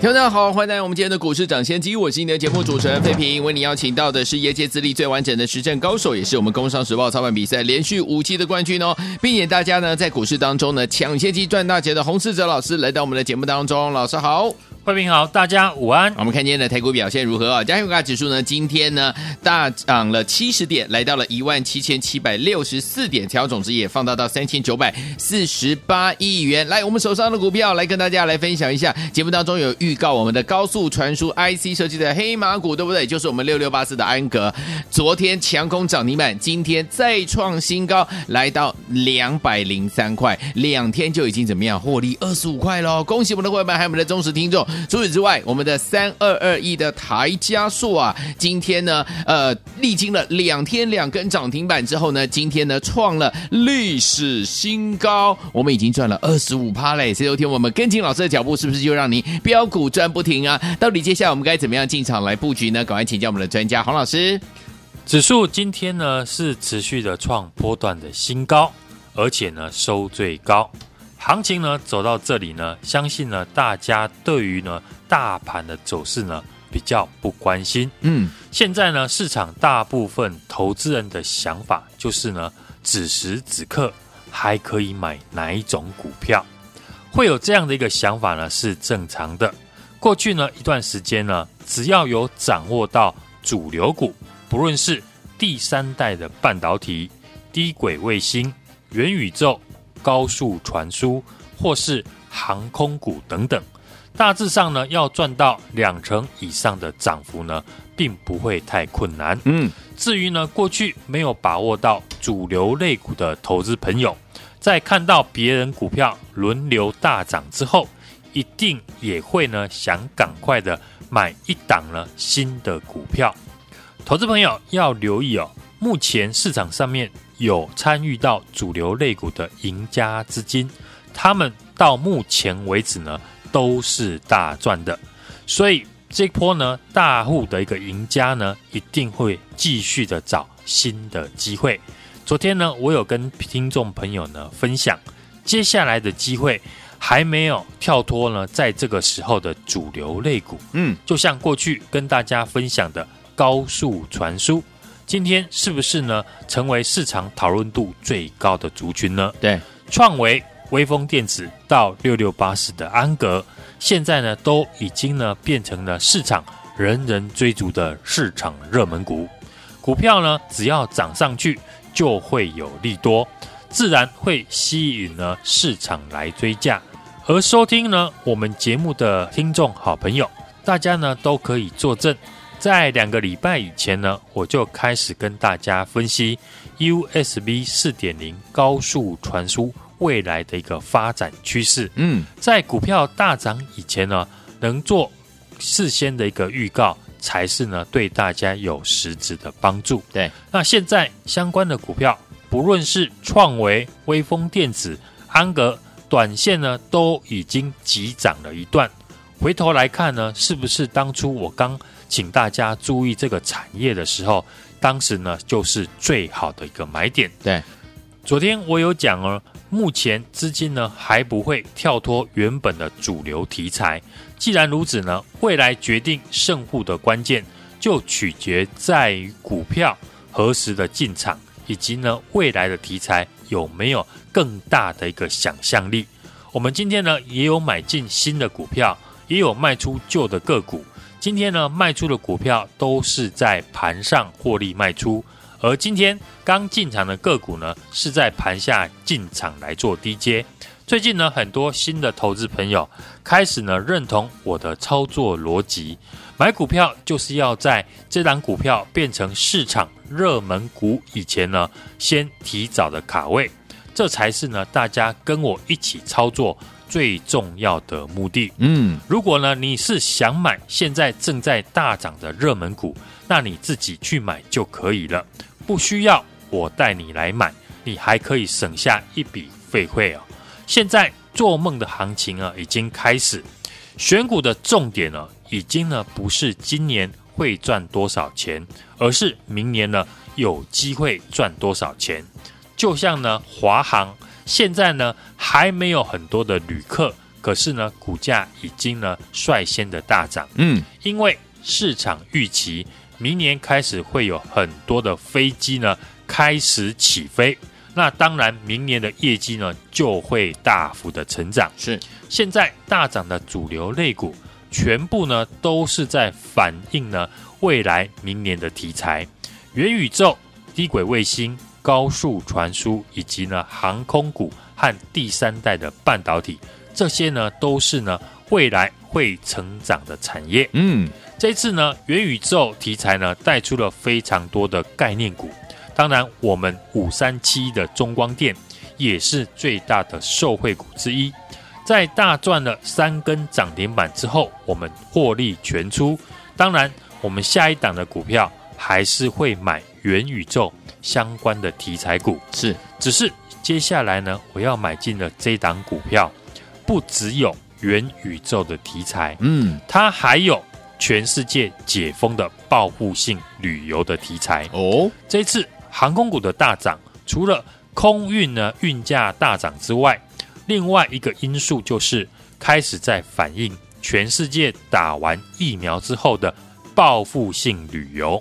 听众好，欢迎来到我们今天的股市抢先机，我是你的节目主持人费平，为你邀请到的是业界资历最完整的实战高手，也是我们工商时报操盘比赛连续五期的冠军哦，并且大家呢在股市当中呢抢先机赚大钱的洪世哲老师来到我们的节目当中，老师好。各位好，大家午安。我们看今天的台股表现如何啊？加权股价指数呢，今天呢大涨了七十点，来到了一万七千七百六十四点，成交总值也放大到三千九百四十八亿元。来，我们手上的股票来跟大家来分享一下。节目当中有预告我们的高速传输 IC 设计的黑马股，对不对？就是我们六六八四的安格，昨天强攻涨停板，今天再创新高，来到两百零三块，两天就已经怎么样获利二十五块喽！恭喜我们的会员们，还有我们的忠实听众。除此之外，我们的三二二一的台加速啊，今天呢，呃，历经了两天两根涨停板之后呢，今天呢创了历史新高，我们已经赚了二十五趴嘞！所以昨天我们跟紧老师的脚步，是不是就让你飙股赚不停啊？到底接下来我们该怎么样进场来布局呢？赶快请教我们的专家黄老师。指数今天呢是持续的创波段的新高，而且呢收最高。行情呢走到这里呢，相信呢大家对于呢大盘的走势呢比较不关心。嗯，现在呢市场大部分投资人的想法就是呢，此时此刻还可以买哪一种股票？会有这样的一个想法呢是正常的。过去呢一段时间呢，只要有掌握到主流股，不论是第三代的半导体、低轨卫星、元宇宙。高速传输或是航空股等等，大致上呢，要赚到两成以上的涨幅呢，并不会太困难。嗯，至于呢，过去没有把握到主流类股的投资朋友，在看到别人股票轮流大涨之后，一定也会呢想赶快的买一档呢新的股票。投资朋友要留意哦，目前市场上面。有参与到主流类股的赢家资金，他们到目前为止呢都是大赚的，所以这波呢大户的一个赢家呢一定会继续的找新的机会。昨天呢我有跟听众朋友呢分享，接下来的机会还没有跳脱呢，在这个时候的主流类股，嗯，就像过去跟大家分享的高速传输。今天是不是呢？成为市场讨论度最高的族群呢？对，创维、微风电子到六六八四的安格，现在呢都已经呢变成了市场人人追逐的市场热门股。股票呢只要涨上去，就会有利多，自然会吸引呢市场来追价。而收听呢我们节目的听众好朋友，大家呢都可以作证。在两个礼拜以前呢，我就开始跟大家分析 USB 四点零高速传输未来的一个发展趋势。嗯，在股票大涨以前呢，能做事先的一个预告，才是呢对大家有实质的帮助。对，那现在相关的股票，不论是创维、微风电子、安格，短线呢都已经急涨了一段。回头来看呢，是不是当初我刚请大家注意这个产业的时候，当时呢就是最好的一个买点。对，昨天我有讲哦，目前资金呢还不会跳脱原本的主流题材。既然如此呢，未来决定胜负的关键就取决在于股票何时的进场，以及呢未来的题材有没有更大的一个想象力。我们今天呢也有买进新的股票，也有卖出旧的个股。今天呢，卖出的股票都是在盘上获利卖出，而今天刚进场的个股呢，是在盘下进场来做低接。最近呢，很多新的投资朋友开始呢认同我的操作逻辑，买股票就是要在这档股票变成市场热门股以前呢，先提早的卡位，这才是呢大家跟我一起操作。最重要的目的，嗯，如果呢你是想买现在正在大涨的热门股，那你自己去买就可以了，不需要我带你来买，你还可以省下一笔费会哦。现在做梦的行情啊，已经开始，选股的重点呢，已经呢不是今年会赚多少钱，而是明年呢有机会赚多少钱。就像呢华航，现在呢还没有很多的旅客，可是呢股价已经呢率先的大涨。嗯，因为市场预期明年开始会有很多的飞机呢开始起飞。那当然，明年的业绩呢就会大幅的成长。是，现在大涨的主流类股，全部呢都是在反映呢未来明年的题材，元宇宙、低轨卫星、高速传输，以及呢航空股和第三代的半导体，这些呢都是呢未来会成长的产业。嗯，这次呢元宇宙题材呢带出了非常多的概念股。当然，我们五三七的中光电也是最大的受惠股之一。在大赚了三根涨停板之后，我们获利全出。当然，我们下一档的股票还是会买元宇宙相关的题材股。是，只是接下来呢，我要买进了这档股票，不只有元宇宙的题材，嗯，它还有全世界解封的报复性旅游的题材哦。这次。航空股的大涨，除了空运呢运价大涨之外，另外一个因素就是开始在反映全世界打完疫苗之后的报复性旅游。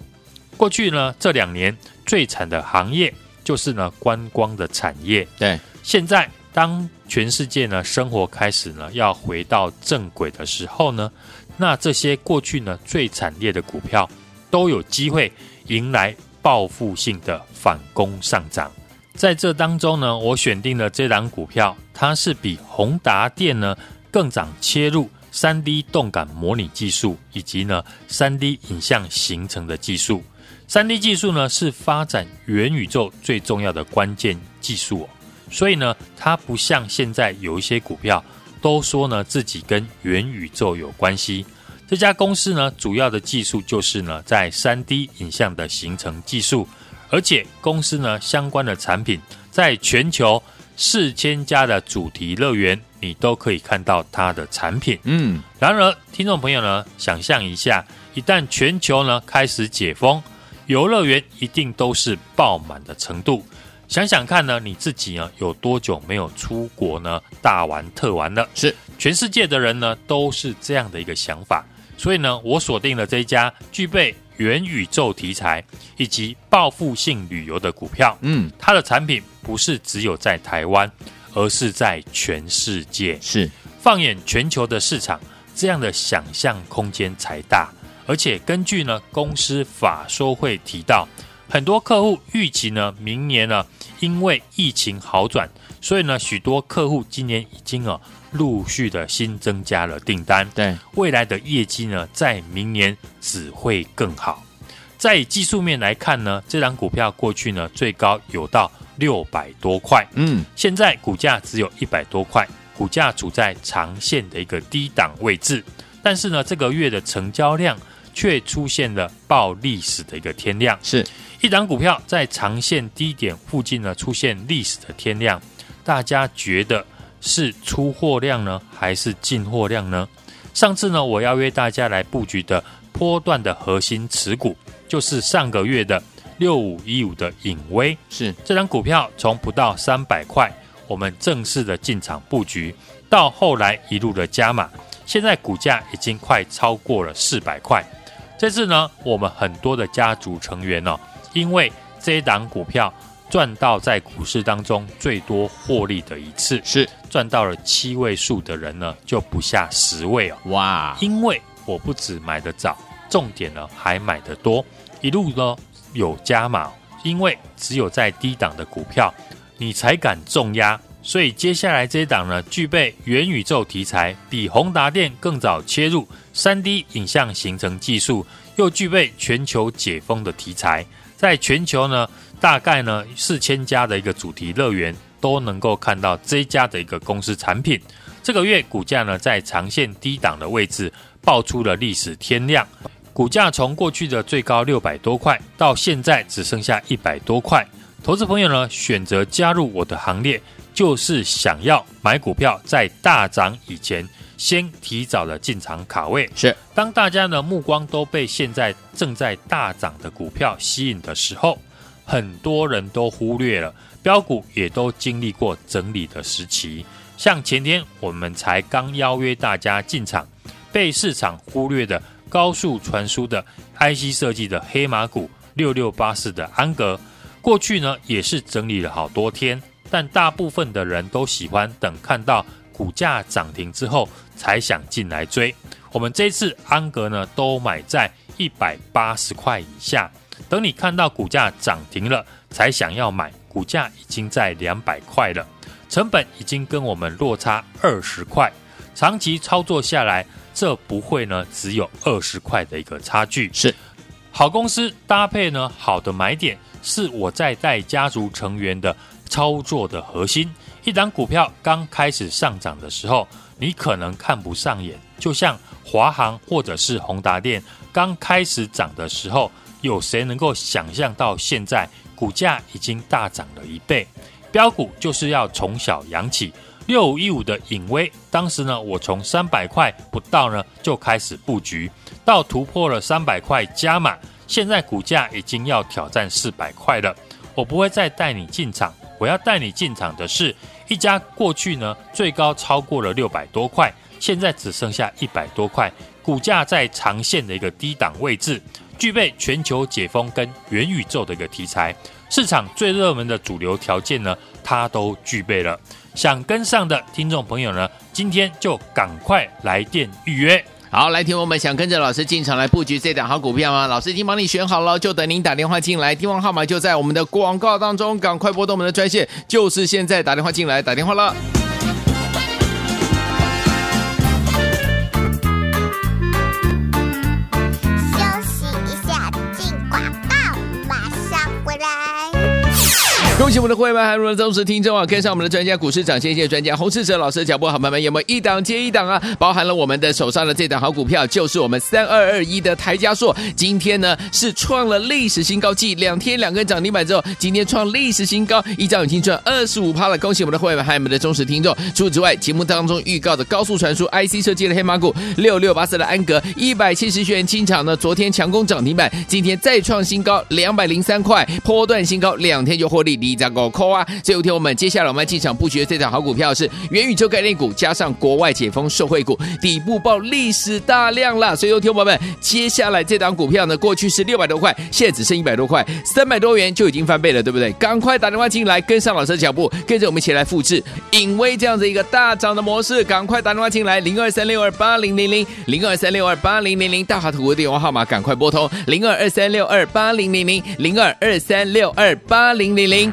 过去呢这两年最惨的行业就是呢观光的产业。对，现在当全世界呢生活开始呢要回到正轨的时候呢，那这些过去呢最惨烈的股票都有机会迎来。报复性的反攻上涨，在这当中呢，我选定了这档股票，它是比宏达电呢更早切入三 D 动感模拟技术以及呢三 D 影像形成的技术。3D 技术呢是发展元宇宙最重要的关键技术哦，所以呢，它不像现在有一些股票都说呢自己跟元宇宙有关系。这家公司呢，主要的技术就是呢，在三 D 影像的形成技术，而且公司呢相关的产品，在全球四千家的主题乐园，你都可以看到它的产品。嗯，然而，听众朋友呢，想象一下，一旦全球呢开始解封，游乐园一定都是爆满的程度。想想看呢，你自己呢有多久没有出国呢？大玩特玩了？是，全世界的人呢都是这样的一个想法。所以呢，我锁定了这一家具备元宇宙题材以及报复性旅游的股票。嗯，它的产品不是只有在台湾，而是在全世界。是，放眼全球的市场，这样的想象空间才大。而且根据呢公司法说会提到，很多客户预期呢明年呢因为疫情好转，所以呢许多客户今年已经啊。陆续的新增加了订单，对未来的业绩呢，在明年只会更好。在以技术面来看呢，这档股票过去呢最高有到六百多块，嗯，现在股价只有一百多块，股价处在长线的一个低档位置。但是呢，这个月的成交量却出现了报历史的一个天量，是一档股票在长线低点附近呢出现历史的天量，大家觉得？是出货量呢，还是进货量呢？上次呢，我邀约大家来布局的波段的核心持股，就是上个月的六五一五的影威。是这张股票从不到三百块，我们正式的进场布局，到后来一路的加码，现在股价已经快超过了四百块。这次呢，我们很多的家族成员哦，因为这一档股票。赚到在股市当中最多获利的一次，是赚到了七位数的人呢，就不下十位哦。哇！因为我不止买得早，重点呢还买得多，一路呢有加码。因为只有在低档的股票，你才敢重压。所以接下来这一档呢，具备元宇宙题材，比宏达电更早切入 3D 影像形成技术，又具备全球解封的题材，在全球呢。大概呢，四千家的一个主题乐园都能够看到这家的一个公司产品。这个月股价呢，在长线低档的位置爆出了历史天量，股价从过去的最高六百多块，到现在只剩下一百多块，投资朋友呢选择加入我的行列，就是想要买股票在大涨以前，先提早的进场卡位。是，当大家的目光都被现在正在大涨的股票吸引的时候，很多人都忽略了标股也都经历过整理的时期。像前天我们才刚邀约大家进场，被市场忽略的高速传输的 IC 设计的黑马股六六八四的安格，过去呢也是整理了好多天，但大部分的人都喜欢等看到股价涨停之后才想进来追。我们这次安格呢都买在一百八十块以下，等你看到股价涨停了才想要买，股价已经在两百块了。成本已经跟我们落差二十块，长期操作下来，这不会呢只有二十块的一个差距。是好公司搭配呢好的买点，是我在带家族成员的操作的核心。一档股票刚开始上涨的时候，你可能看不上眼，就像华航或者是宏达电刚开始涨的时候，有谁能够想象到现在股价已经大涨了一倍？标股就是要从小养起。六五一五的颖威，当时呢，我从三百块不到呢就开始布局，到突破了三百块加码，现在股价已经要挑战四百块了。我不会再带你进场，我要带你进场的是一家过去呢最高超过了六百多块，现在只剩下一百多块，股价在长线的一个低档位置，具备全球解封跟元宇宙的一个题材。市场最热门的主流条件呢，它都具备了。想跟上的听众朋友呢，今天就赶快来电预约。好，来听我们想跟着老师进场来布局这档好股票吗？老师已经帮你选好了，就等您打电话进来。电话号码就在我们的广告当中，赶快拨动我们的专线，就是现在打电话进来，打电话了。恭喜我们的会员们，还有我们的忠实听众啊！跟上我们的专家股市涨先机专家洪世哲老师的脚步，好朋友们有没有一档接一档啊？包含了我们的手上的这档好股票，就是我们三二二一的台加硕，今天呢是创了历史新高，继两天两根涨停板之后，今天创历史新高，一张已经赚二十五趴了。恭喜我们的会员们，还有我们的忠实听众。除此之外，节目当中预告的高速传输 IC 设计的黑马股六六八四的安格，一百七十元进场呢，昨天强攻涨停板，今天再创新高两百零三块，波段新高，两天就获利。一张高扣啊！所以有天我们接下来我们要进场布局的这档好股票是元宇宙概念股，加上国外解封受惠股，底部爆历史大量了。所以有天我们接下来这档股票呢，过去是六百多块，现在只剩一百多块，三百多元就已经翻倍了，对不对？赶快打电话进来，跟上老师的脚步，跟着我们一起来复制颖威这样子一个大涨的模式。赶快打电话进来，零二三六二八零零零零二三六二八零零零，大华图的电话号码赶快拨通零二二三六二八零零零零二二三六二八零零零。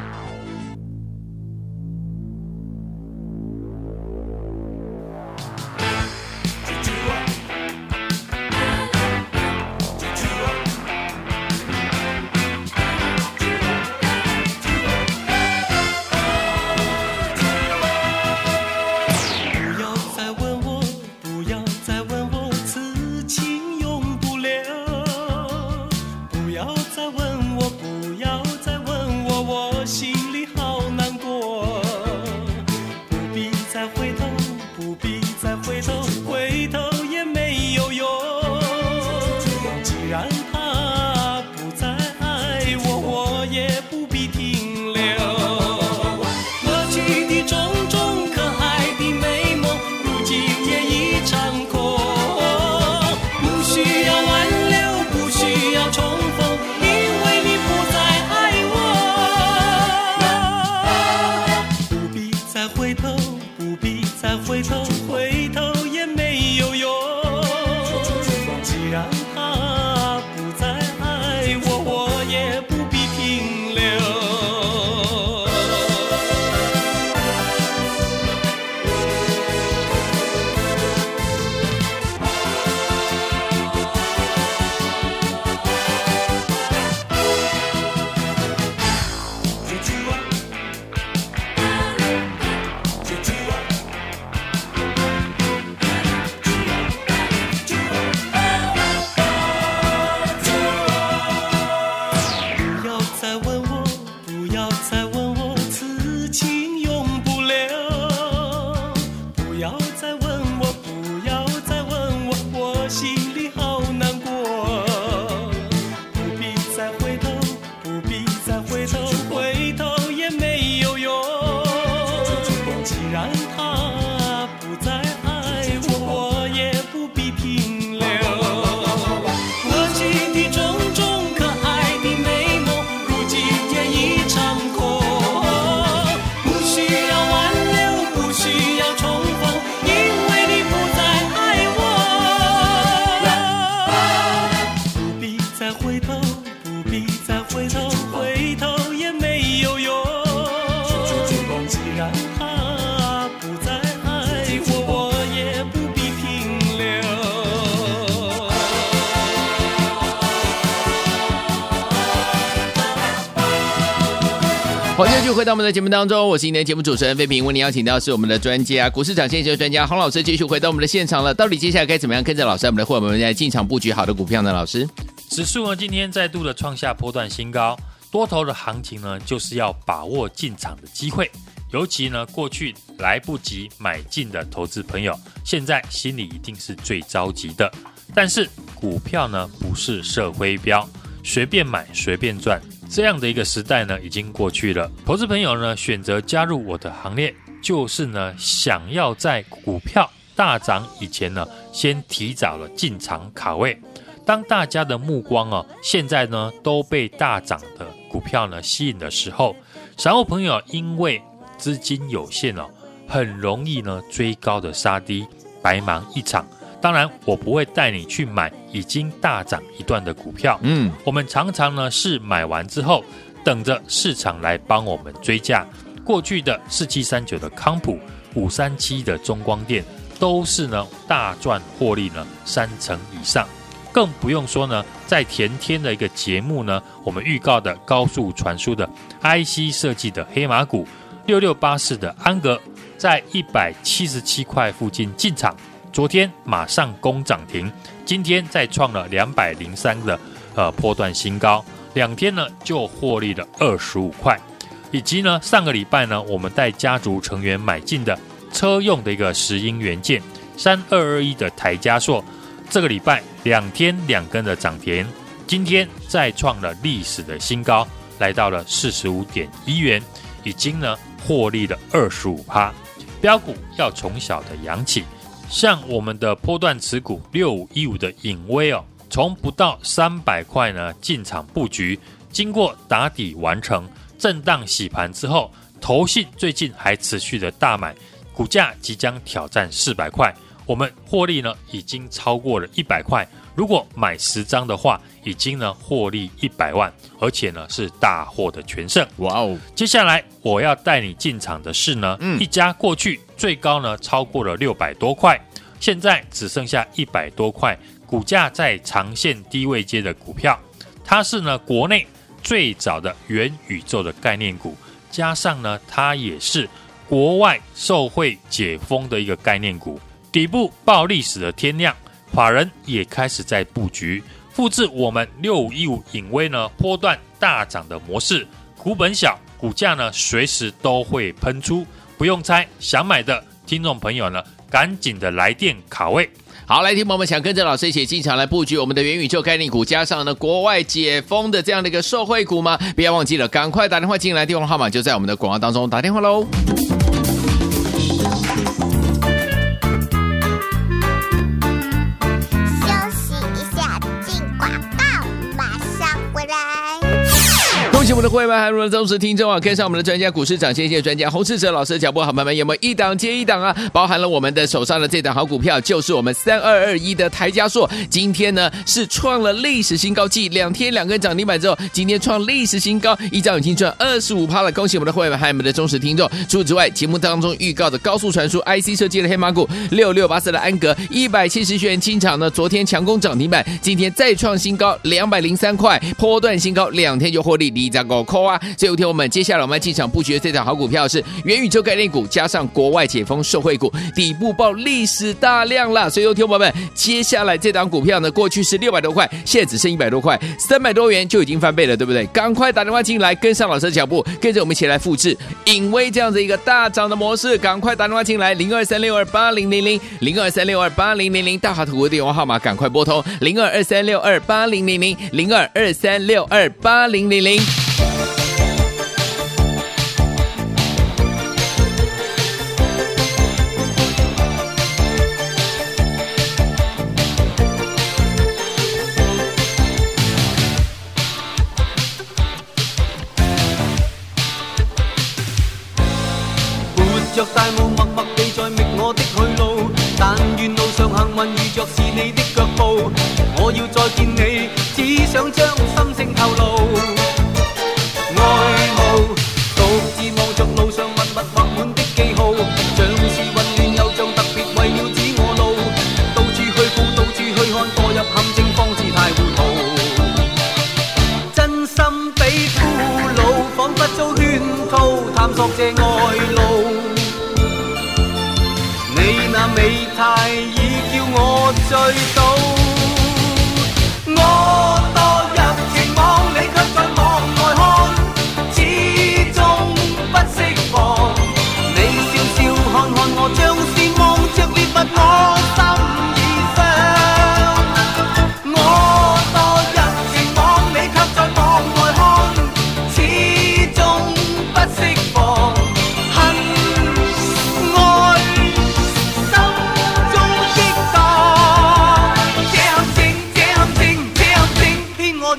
续回到我们的节目当中，我是今天节目主持人费平，为您邀请到是我们的专家，股市涨先机专家洪老师，继续回到我们的现场了。到底接下来该怎么样跟着老师，我们的伙伴们来进场布局好的股票呢？老师，指数呢今天再度的创下波段新高，多头的行情呢就是要把握进场的机会，尤其呢过去来不及买进的投资朋友，现在心里一定是最着急的。但是股票呢不是社会标，随便买随便赚。这样的一个时代呢，已经过去了。投资朋友呢，选择加入我的行列，就是呢，想要在股票大涨以前呢，先提早了进场卡位。当大家的目光哦，现在呢都被大涨的股票呢吸引的时候，散户朋友因为资金有限哦，很容易呢追高的杀低，白忙一场。当然，我不会带你去买已经大涨一段的股票。嗯，我们常常呢是买完之后，等着市场来帮我们追价。过去的四七三九的康普、五三七的中光电，都是呢大赚获利呢三成以上。更不用说呢，在前天的一个节目呢，我们预告的高速传输的 IC 设计的黑马股六六八四的安格，在一百七十七块附近进场。昨天马上攻涨停，今天再创了两百零三的呃波段新高，两天呢就获利了二十五块，以及呢上个礼拜呢我们带家族成员买进的车用的一个石英元件三二二一的台加硕，这个礼拜两天两根的涨停，今天再创了历史的新高，来到了四十五点一元，已经呢获利了二十五趴，标股要从小的养起。像我们的波段持股六五一五的影威哦，从不到三百块呢进场布局，经过打底完成震荡洗盘之后，投信最近还持续的大买，股价即将挑战四百块，我们获利呢已经超过了一百块。如果买十张的话，已经呢获利一百万，而且呢是大获的全胜。哇哦！接下来我要带你进场的是呢，嗯、一家过去最高呢超过了六百多块，现在只剩下一百多块，股价在长线低位阶的股票，它是呢国内最早的元宇宙的概念股，加上呢它也是国外受惠解封的一个概念股，底部爆历史的天量。法人也开始在布局，复制我们六五一五影威呢波段大涨的模式，股本小，股价呢随时都会喷出，不用猜，想买的听众朋友呢，赶紧的来电卡位。好，来听朋友们想跟着老师一起进场来布局我们的元宇宙概念股，加上呢国外解封的这样的一个受惠股吗？不要忘记了，赶快打电话进来，电话号码就在我们的广告当中，打电话喽。我们的会员们还有我们的忠实听众啊，跟上我们的专家股市涨先机专家洪世哲老师的脚步，好朋友们有没有一档接一档啊？包含了我们的手上的这档好股票，就是我们三二二一的台加硕，今天呢是创了历史新高，继两天两根涨停板之后，今天创历史新高，一张已经赚二十五趴了。恭喜我们的会员们还有我们的忠实听众。除此之外，节目当中预告的高速传输 IC 设计的黑马股六六八四的安格一百七十元进场呢，昨天强攻涨停板，今天再创新高两百零三块，波段新高，两天就获利离涨。高啊！所以有天我们接下来我们要进场布局的这档好股票是元宇宙概念股，加上国外解封受惠股，底部爆历史大量了。所以有天我们接下来这档股票呢，过去是六百多块，现在只剩一百多块，三百多元就已经翻倍了，对不对？赶快打电话进来，跟上老师的脚步，跟着我们一起来复制颖威这样子一个大涨的模式。赶快打电话进来，零二三六二八零零零零二三六二八零零零，大华图的电话号码赶快拨通零二二三六二八零零零零二二三六二八零零零。运遇着是你的脚步。我要再见你，只想将心声透露。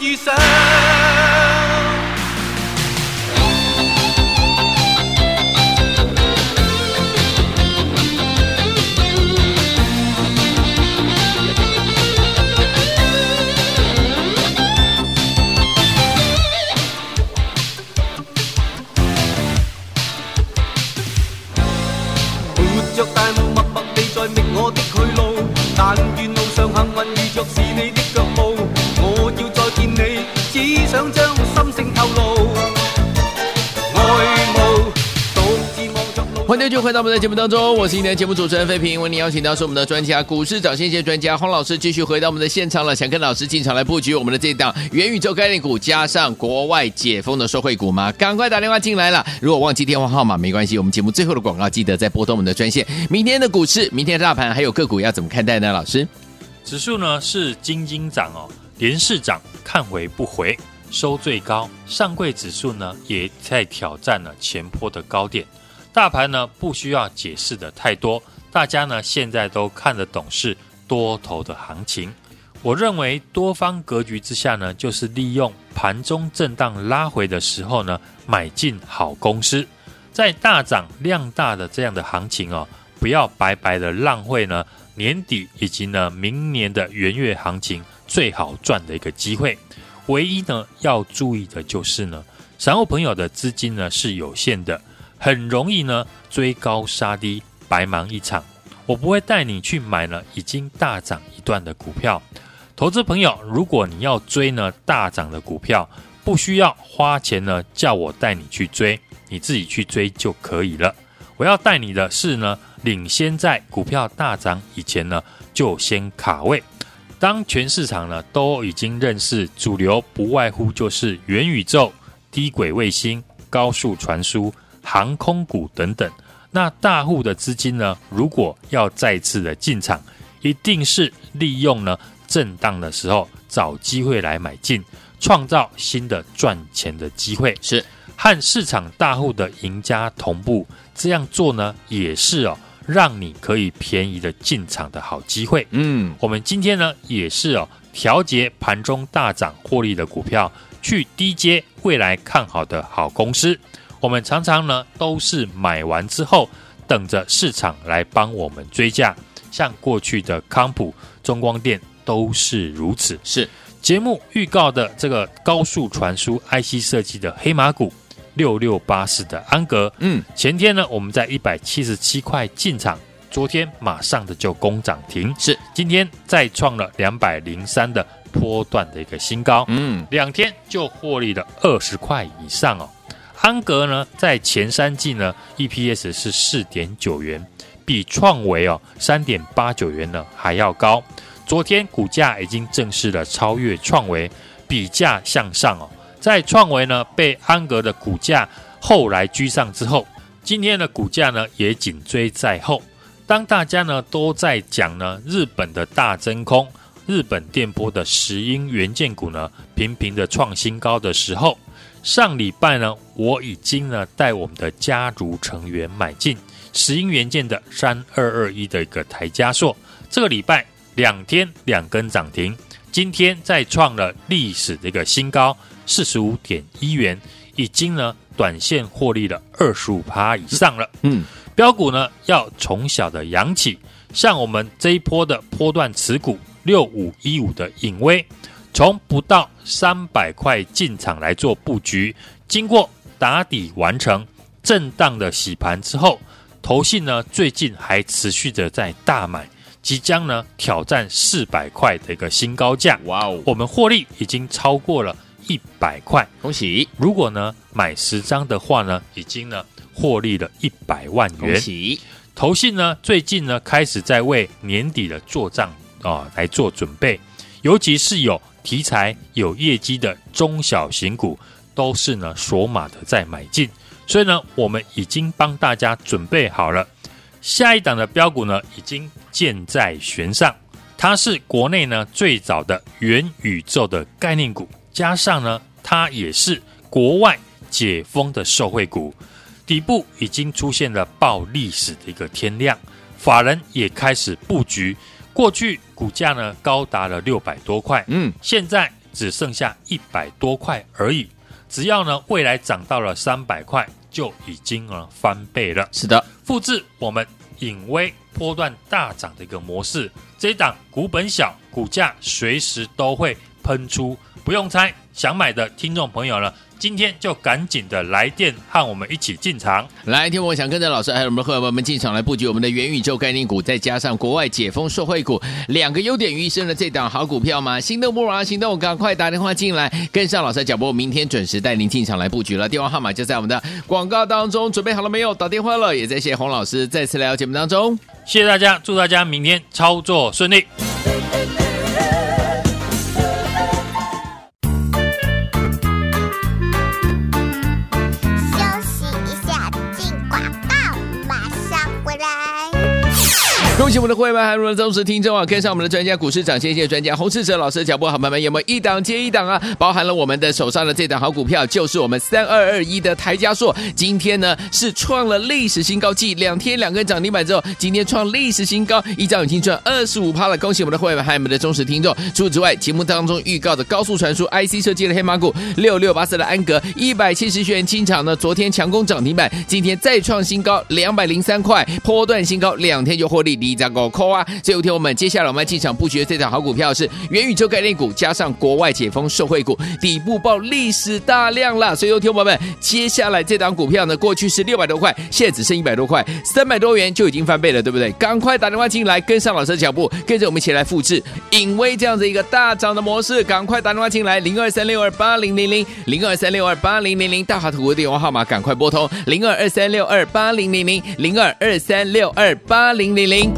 继续到我们的节目当中，我是今天的节目主持人费平，为您邀请到是我们的专家股市涨先机专家黄老师，继续回到我们的现场了。想跟老师进场来布局我们的这档元宇宙概念股，加上国外解封的受惠股吗？赶快打电话进来了。如果忘记电话号码没关系，我们节目最后的广告记得再拨通我们的专线。明天的股市，明天的大盘还有个股要怎么看待呢？老师，指数呢是金金涨哦，连市涨，看回不回，收最高。上柜指数呢也在挑战了前波的高点。大盘呢不需要解释的太多，大家呢现在都看得懂是多头的行情。我认为多方格局之下呢，就是利用盘中震荡拉回的时候呢，买进好公司。在大涨量大的这样的行情哦，不要白白的浪费呢年底以及呢明年的元月行情最好赚的一个机会。唯一呢要注意的就是呢，散户朋友的资金呢是有限的。很容易呢，追高杀低，白忙一场。我不会带你去买呢已经大涨一段的股票。投资朋友，如果你要追呢大涨的股票，不需要花钱呢叫我带你去追，你自己去追就可以了。我要带你的是呢，领先在股票大涨以前呢就先卡位。当全市场呢都已经认识主流，不外乎就是元宇宙、低轨卫星、高速传输。航空股等等，那大户的资金呢？如果要再次的进场，一定是利用呢震荡的时候找机会来买进，创造新的赚钱的机会。是和市场大户的赢家同步，这样做呢，也是哦，让你可以便宜的进场的好机会。嗯，我们今天呢，也是哦，调节盘中大涨获利的股票，去低接未来看好的好公司。我们常常呢都是买完之后等着市场来帮我们追价，像过去的康普、中光电都是如此。是。节目预告的这个高速传输 IC 设计的黑马股六六八四的安格，嗯，前天呢我们在一百七十七块进场，昨天马上的就攻涨停，是。今天再创了两百零三的波段的一个新高，嗯，两天就获利了二十块以上哦。安格呢，在前三季呢，EPS 是四点九元，比创维哦三点八九元呢还要高。昨天股价已经正式的超越创维，比价向上哦。在创维呢被安格的股价后来居上之后，今天的股价呢也紧追在后。当大家呢都在讲呢日本的大真空、日本电波的石英元件股呢频频的创新高的时候。上礼拜呢，我已经呢带我们的家族成员买进石英元件的三二二一的一个台加硕，这个礼拜两天两根涨停，今天再创了历史的一个新高，四十五点一元，已经呢短线获利了二十五趴以上了。嗯，标股呢要从小的养起，像我们这一波的波段持股六五一五的影威。从不到三百块进场来做布局，经过打底完成震荡的洗盘之后，投信呢最近还持续的在大买，即将呢挑战四百块的一个新高价。哇哦，我们获利已经超过了一百块。恭喜！如果呢买十张的话呢，已经呢获利了一百万元。恭喜！投信呢最近呢开始在为年底的做账啊来做准备，尤其是有题材、有业绩的中小型股，都是呢锁码的在买进。所以呢，我们已经帮大家准备好了下一档的标股呢，已经箭在弦上。它是国内呢最早的元宇宙的概念股，加上呢，它也是国外解封的受惠股，底部已经出现了爆历史的一个天量，法人也开始布局。过去股价呢高达了六百多块，嗯，现在只剩下一百多块而已。只要呢未来涨到了三百块。就已经呃翻倍了。是的，复制我们隐微波段大涨的一个模式，这一档股本小，股价随时都会喷出，不用猜，想买的听众朋友呢，今天就赶紧的来电和我们一起进场。来，听我想跟着老师还有我们的伙伴们进场来布局我们的元宇宙概念股，再加上国外解封受惠股，两个优点于一身的这档好股票吗？心动不如行动，赶快打电话进来，跟上老师的脚步，明天准时带您进场来布局了。电话号码就在我们的广告当中，准备好了没有？打电话了，也在谢谢洪老师再次来到节目当中，谢谢大家，祝大家明天操作顺利。恭喜我们的会员们，还有我们的忠实听众啊！跟上我们的专家股市涨谢谢专家洪世哲老师的脚步，好朋友们有没有一档接一档啊？包含了我们的手上的这档好股票，就是我们三二二一的台嘉硕，今天呢是创了历史新高，继两天两根涨停板之后，今天创历史新高，一张已经赚二十五趴了。恭喜我们的会员们，还有我们的忠实听众。除此之外，节目当中预告的高速传输 IC 设计的黑马股六六八四的安格一百七十元清场呢，昨天强攻涨停板，今天再创新高两百零三块，波段新高，两天就获利离。加高扣啊！所以有天我们接下来我们要进场布局的这档好股票是元宇宙概念股，加上国外解封受惠股，底部爆历史大量了。所以有天我们接下来这档股票呢，过去是六百多块，现在只剩一百多块，三百多元就已经翻倍了，对不对？赶快打电话进来，跟上老师的脚步，跟着我们一起来复制颖威这样子一个大涨的模式。赶快打电话进来，零二三六二八零零零零二三六二八零零零大华图的电话号码，赶快拨通零二二三六二八零零零零二二三六二八零零零。